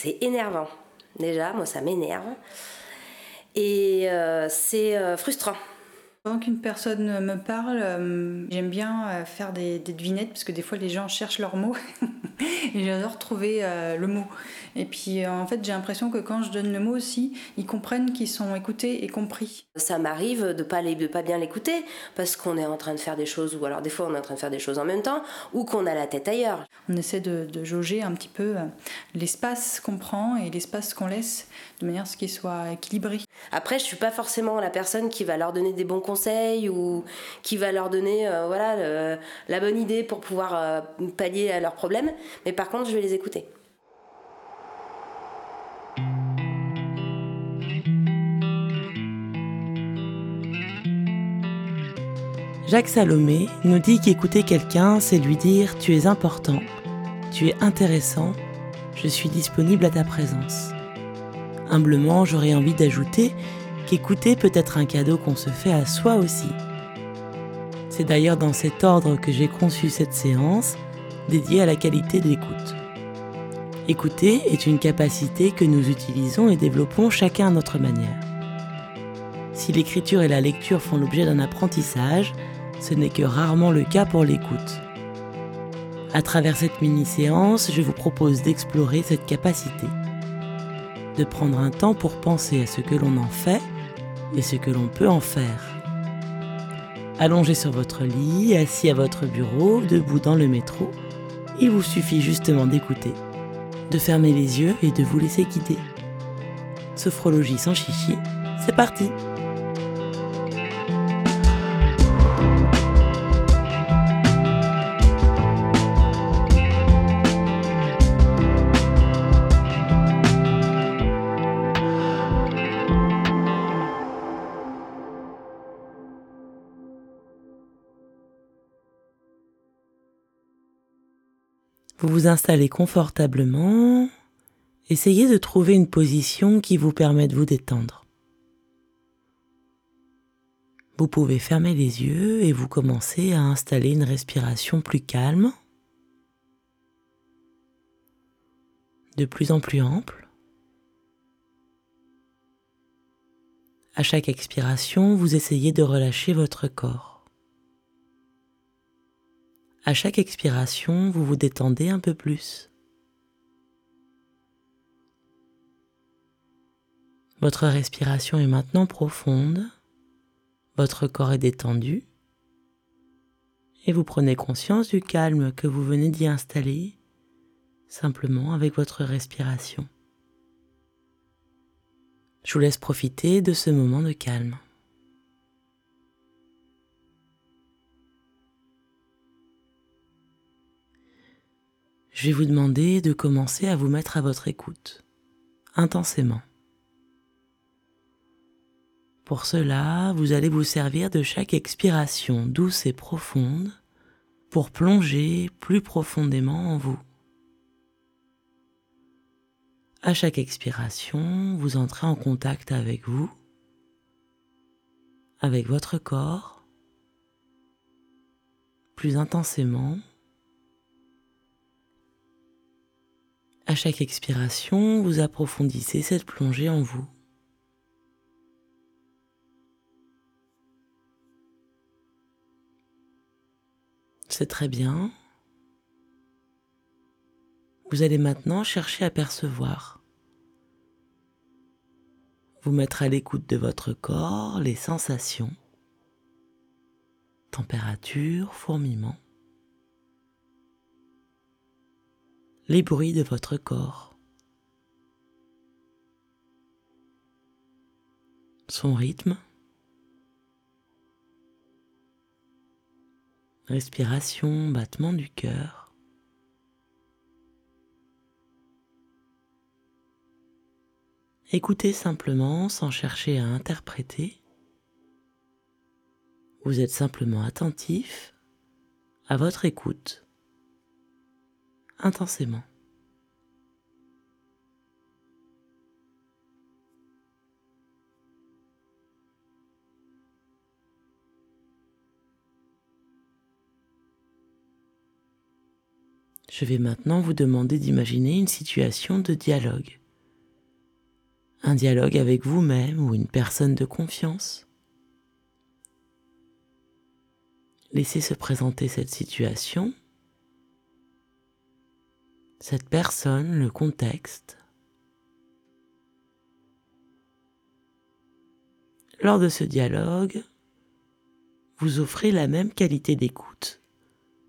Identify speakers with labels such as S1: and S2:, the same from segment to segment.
S1: C'est énervant. Déjà, moi, ça m'énerve. Et euh, c'est euh, frustrant.
S2: Pendant qu'une personne me parle, euh, j'aime bien faire des, des, devinettes parce que des fois les gens cherchent leurs mots et j'adore trouver le mot. Et puis en fait j'ai l'impression que quand je donne le mot aussi, ils comprennent qu'ils sont écoutés et compris.
S1: Ça m'arrive de pas de pas bien l'écouter parce qu'on est en train de faire des choses ou alors des fois on est en train de faire des choses en même temps ou qu'on a la tête ailleurs.
S2: On essaie de, de jauger un petit peu l'espace qu'on prend et l'espace qu'on laisse de manière à ce qu'il soit équilibré.
S1: Après je suis pas forcément la personne qui va leur donner des bons conseils ou qui va leur donner euh, voilà la bonne idée pour pouvoir euh, pallier à leurs problèmes, mais par contre je vais les écouter.
S3: Jacques Salomé nous dit qu'écouter quelqu'un, c'est lui dire Tu es important, tu es intéressant, je suis disponible à ta présence. Humblement, j'aurais envie d'ajouter qu'écouter peut être un cadeau qu'on se fait à soi aussi. C'est d'ailleurs dans cet ordre que j'ai conçu cette séance dédiée à la qualité de l'écoute. Écouter est une capacité que nous utilisons et développons chacun à notre manière. Si l'écriture et la lecture font l'objet d'un apprentissage, ce n'est que rarement le cas pour l'écoute. À travers cette mini-séance, je vous propose d'explorer cette capacité, de prendre un temps pour penser à ce que l'on en fait et ce que l'on peut en faire. Allongé sur votre lit, assis à votre bureau, debout dans le métro, il vous suffit justement d'écouter, de fermer les yeux et de vous laisser guider. Sophrologie sans chichi, c'est parti! Vous vous installez confortablement. Essayez de trouver une position qui vous permet de vous détendre. Vous pouvez fermer les yeux et vous commencez à installer une respiration plus calme, de plus en plus ample. À chaque expiration, vous essayez de relâcher votre corps. À chaque expiration, vous vous détendez un peu plus. Votre respiration est maintenant profonde, votre corps est détendu et vous prenez conscience du calme que vous venez d'y installer simplement avec votre respiration. Je vous laisse profiter de ce moment de calme. Je vais vous demander de commencer à vous mettre à votre écoute, intensément. Pour cela, vous allez vous servir de chaque expiration douce et profonde pour plonger plus profondément en vous. À chaque expiration, vous entrez en contact avec vous, avec votre corps, plus intensément À chaque expiration, vous approfondissez cette plongée en vous. C'est très bien. Vous allez maintenant chercher à percevoir. Vous mettre à l'écoute de votre corps, les sensations, température, fourmillement. Les bruits de votre corps, son rythme, respiration, battement du cœur. Écoutez simplement sans chercher à interpréter. Vous êtes simplement attentif à votre écoute intensément. Je vais maintenant vous demander d'imaginer une situation de dialogue. Un dialogue avec vous-même ou une personne de confiance. Laissez se présenter cette situation, cette personne, le contexte. Lors de ce dialogue, vous offrez la même qualité d'écoute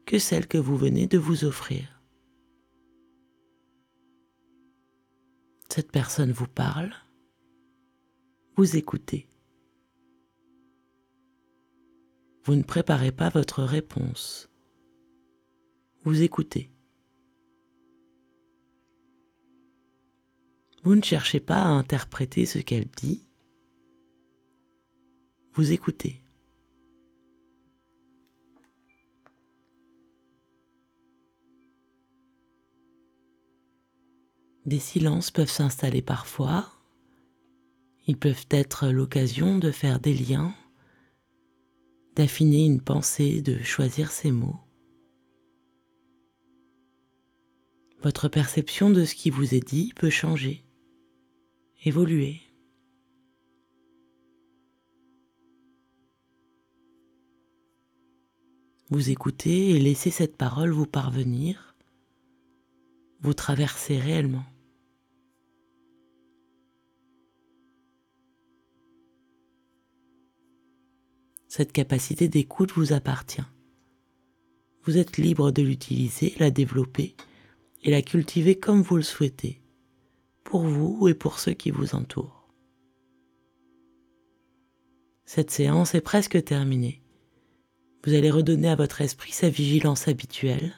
S3: que celle que vous venez de vous offrir. Cette personne vous parle, vous écoutez. Vous ne préparez pas votre réponse, vous écoutez. Vous ne cherchez pas à interpréter ce qu'elle dit, vous écoutez. Des silences peuvent s'installer parfois. Ils peuvent être l'occasion de faire des liens, d'affiner une pensée, de choisir ses mots. Votre perception de ce qui vous est dit peut changer, évoluer. Vous écoutez et laissez cette parole vous parvenir, vous traverser réellement. Cette capacité d'écoute vous appartient. Vous êtes libre de l'utiliser, la développer et la cultiver comme vous le souhaitez, pour vous et pour ceux qui vous entourent. Cette séance est presque terminée. Vous allez redonner à votre esprit sa vigilance habituelle,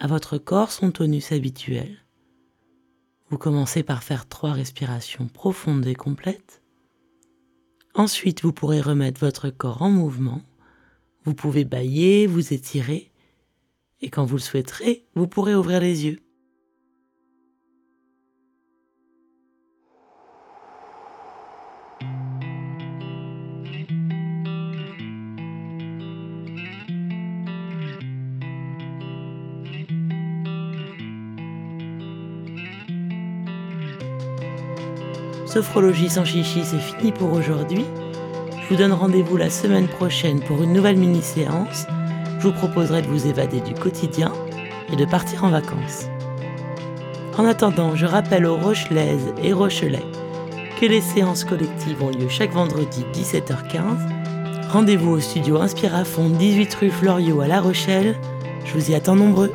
S3: à votre corps son tonus habituel. Vous commencez par faire trois respirations profondes et complètes. Ensuite, vous pourrez remettre votre corps en mouvement. Vous pouvez bailler, vous étirer. Et quand vous le souhaiterez, vous pourrez ouvrir les yeux. Sophrologie sans chichi, c'est fini pour aujourd'hui. Je vous donne rendez-vous la semaine prochaine pour une nouvelle mini-séance. Je vous proposerai de vous évader du quotidien et de partir en vacances. En attendant, je rappelle aux Rochelaises et Rochelais que les séances collectives ont lieu chaque vendredi 17h15. Rendez-vous au studio Inspirafond 18 rue Floriot à La Rochelle. Je vous y attends nombreux.